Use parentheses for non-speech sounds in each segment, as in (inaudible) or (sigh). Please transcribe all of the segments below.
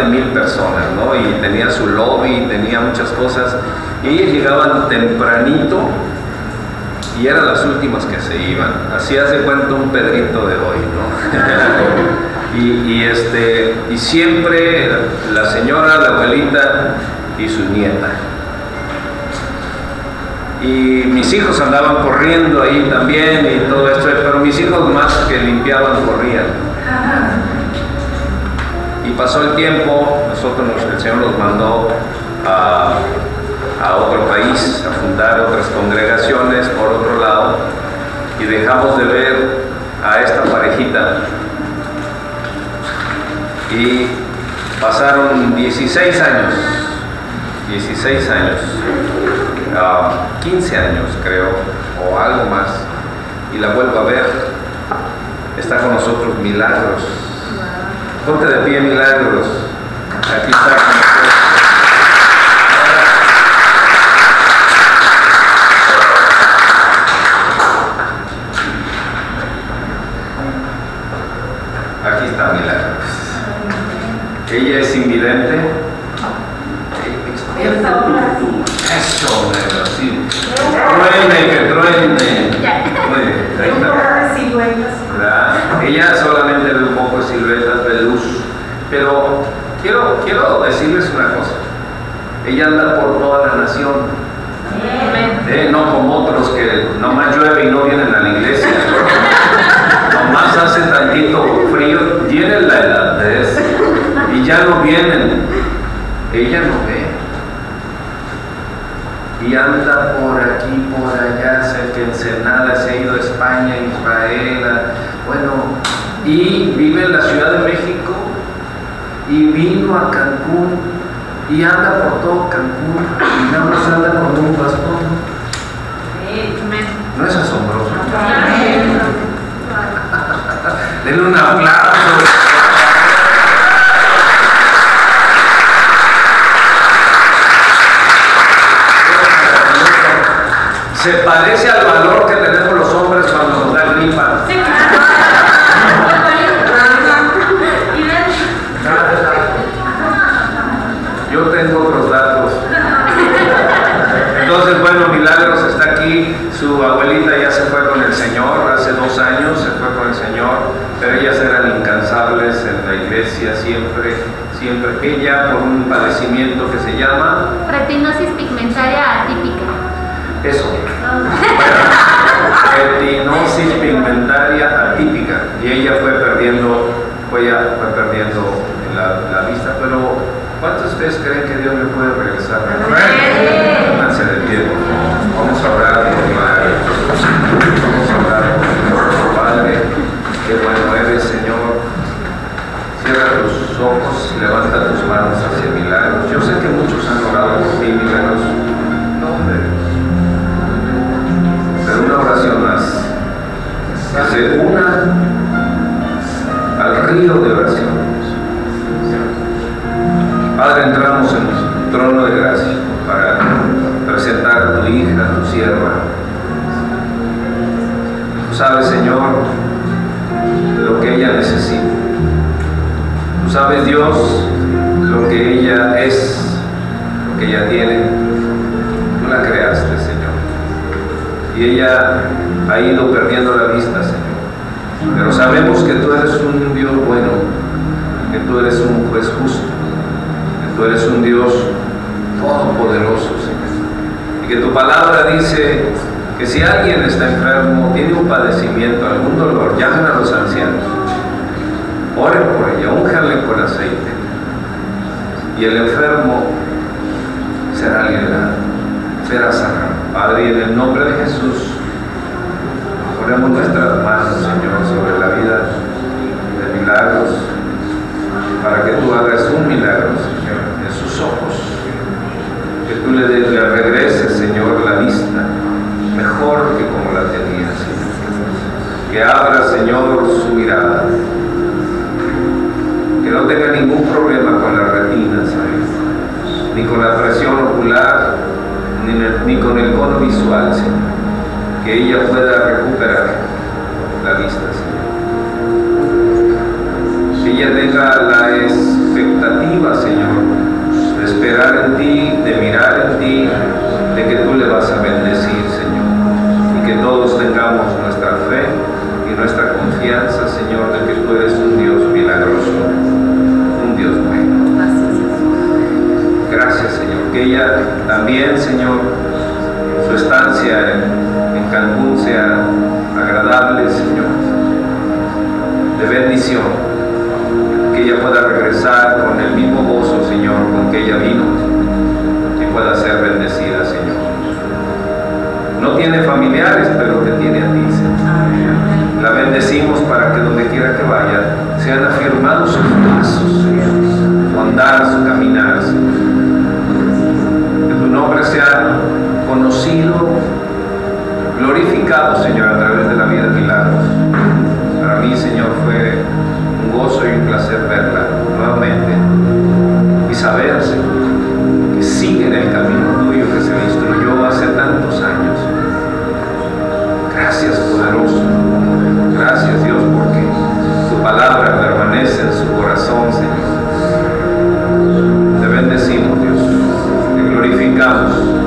de mil personas, ¿no? Y tenía su lobby, tenía muchas cosas. Y ellos llegaban tempranito y eran las últimas que se iban. Así hace cuenta un Pedrito de hoy, ¿no? (laughs) y, este, y siempre la señora, la abuelita y su nieta. Y mis hijos andaban corriendo ahí también y todo esto, pero mis hijos más que limpiaban corrían. Y pasó el tiempo, nosotros el Señor nos mandó a, otro país, a fundar otras congregaciones por otro lado, y dejamos de ver a esta parejita. Y pasaron 16 años, 16 años, 15 ah, años creo, o algo más, y la vuelvo a ver. Está con nosotros Milagros. Ponte de pie, Milagros. Aquí está. Aquí está Milagros. Ella es invidente. Eso, sí. Truene, que truene. Muy bien, ahí está. Ella solamente ve un poco de siluetas de luz. Pero quiero, quiero decirles una cosa. Ella anda por toda la nación. Eh, no como otros que nomás llueve y no vienen a la iglesia. (laughs) nomás hace tantito frío, tienen la edad de eso. Y ya no vienen. Ella no ve y anda por aquí, por allá, cerca de Ensenada, se ha ido a España, Israel, bueno, y vive en la Ciudad de México y vino a Cancún y anda por todo Cancún y nada más anda con un bastón. ¿No es asombroso? (laughs) Denle un aplauso. se parece al valor que tenemos los hombres cuando nos dan gripa. Sí, Yo tengo otros datos. Entonces, bueno, Milagros está aquí, su abuelita ya se fue con el Señor, hace dos años se fue con el Señor, pero ellas eran incansables en la iglesia siempre, siempre. Ella por un padecimiento que se llama... Retinosis pigmentaria atípica. Eso. (laughs) Retinosis pigmentaria atípica. Y ella fue perdiendo, fue, ya, fue perdiendo la, vista. Pero, ¿cuántos de ustedes creen que Dios le puede regresar? Pónganse de pie, Vamos a orar por y ella ha ido perdiendo la vista, Señor. Pero sabemos que tú eres un Dios bueno, que tú eres un juez justo, que tú eres un Dios todopoderoso, Señor. Y que tu palabra dice que si alguien está enfermo, tiene un padecimiento, algún dolor, llamen a los ancianos, oren por ella, únjanle con aceite, y el enfermo será liberado, será sanado. Padre, en el nombre de Jesús, ponemos nuestras manos, Señor, sobre la vida de milagros, para que tú hagas un milagro, Señor, en sus ojos. Que tú le, le regreses, Señor, la vista, mejor que como la tenía, Señor. Que abra, Señor, su mirada. Que no tenga ningún problema con la retina, Señor, ni con la presión ocular ni, con el cono visual, Señor. Que ella pueda recuperar la vista, Señor. Que ella tenga la expectativa, Señor, de esperar en ti, de mirar en ti, de que tú le vas a bendecir, Señor. Y que todos tengamos nuestra fe y nuestra confianza, Señor, de que tú eres un Dios milagroso, un Dios bueno. Gracias, Señor. Que ella también, Señor, su estancia en Cancún sea agradable, Señor, de bendición que ella pueda regresar con el mismo gozo, Señor, con que ella vino y pueda ser bendecida, Señor. No tiene familiares, pero te tiene a ti, Señor. La bendecimos para que donde quiera que vaya sean afirmados sus pasos, Señor, su andar, su caminar, Señor. Glorificado, Señor, a través de la vida de milagros. Para mí, Señor, fue un gozo y un placer verla nuevamente y saber, Señor, que sigue en el camino tuyo que se le instruyó hace tantos años. Gracias, poderoso. Gracias, Dios, porque tu palabra permanece en su corazón, Señor. Te bendecimos, Dios. Te glorificamos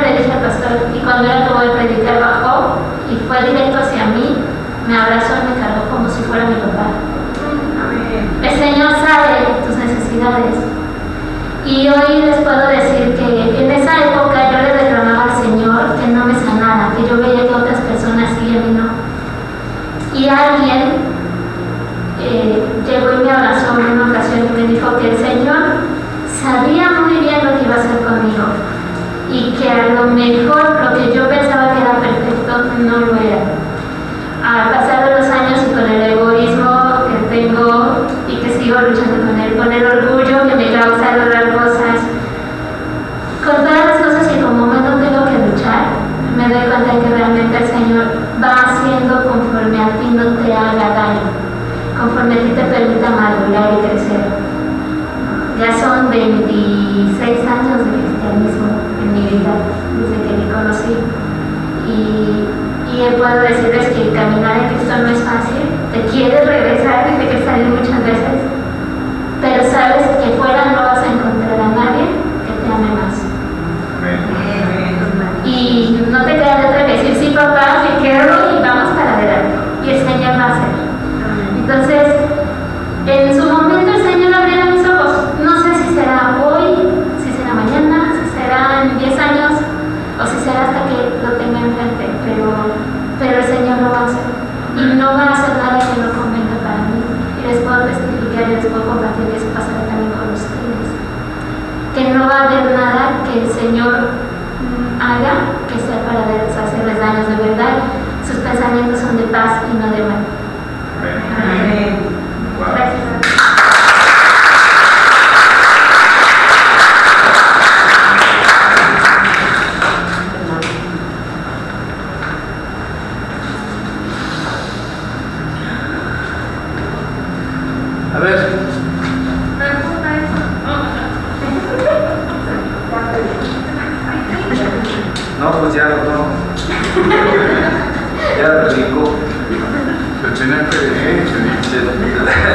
le dije al pastor. Y cuando él acabó de predicar, bajó y fue directo hacia mí, me abrazó y me cargó como si fuera mi papá. El Señor sabe tus necesidades. Y hoy les puedo decir que en esa época yo le reclamaba al Señor que no me sanara, que yo veía que otras personas sí y a mí no. Y alguien eh, llegó y me abrazó en una ocasión y me dijo que el Señor sabía muy bien lo que iba a hacer conmigo y que a lo mejor lo que yo pensaba que era perfecto no lo era. Al pasar de los años y con el egoísmo que tengo y que sigo luchando con él, con el orgullo que me causa lograr puedo que caminar en Cristo no es fácil. Te quieres regresar, te quieres salir muchas veces, pero sabes que fuera no vas a encontrar a nadie que te ame más. Amén. obedecer hasta que lo tenga enfrente, pero, pero el Señor lo va a hacer. Y no va a hacer nada que no convenga para mí. Y les puedo testificar y les puedo compartir que eso pasará también con ustedes. Que no va a haber nada que el Señor haga que sea para hacerles daños de verdad. Sus pensamientos son de paz y no de mal. Gracias. A ver, no, pues ya no. Ya lo digo. Se tenía que decir, se dice.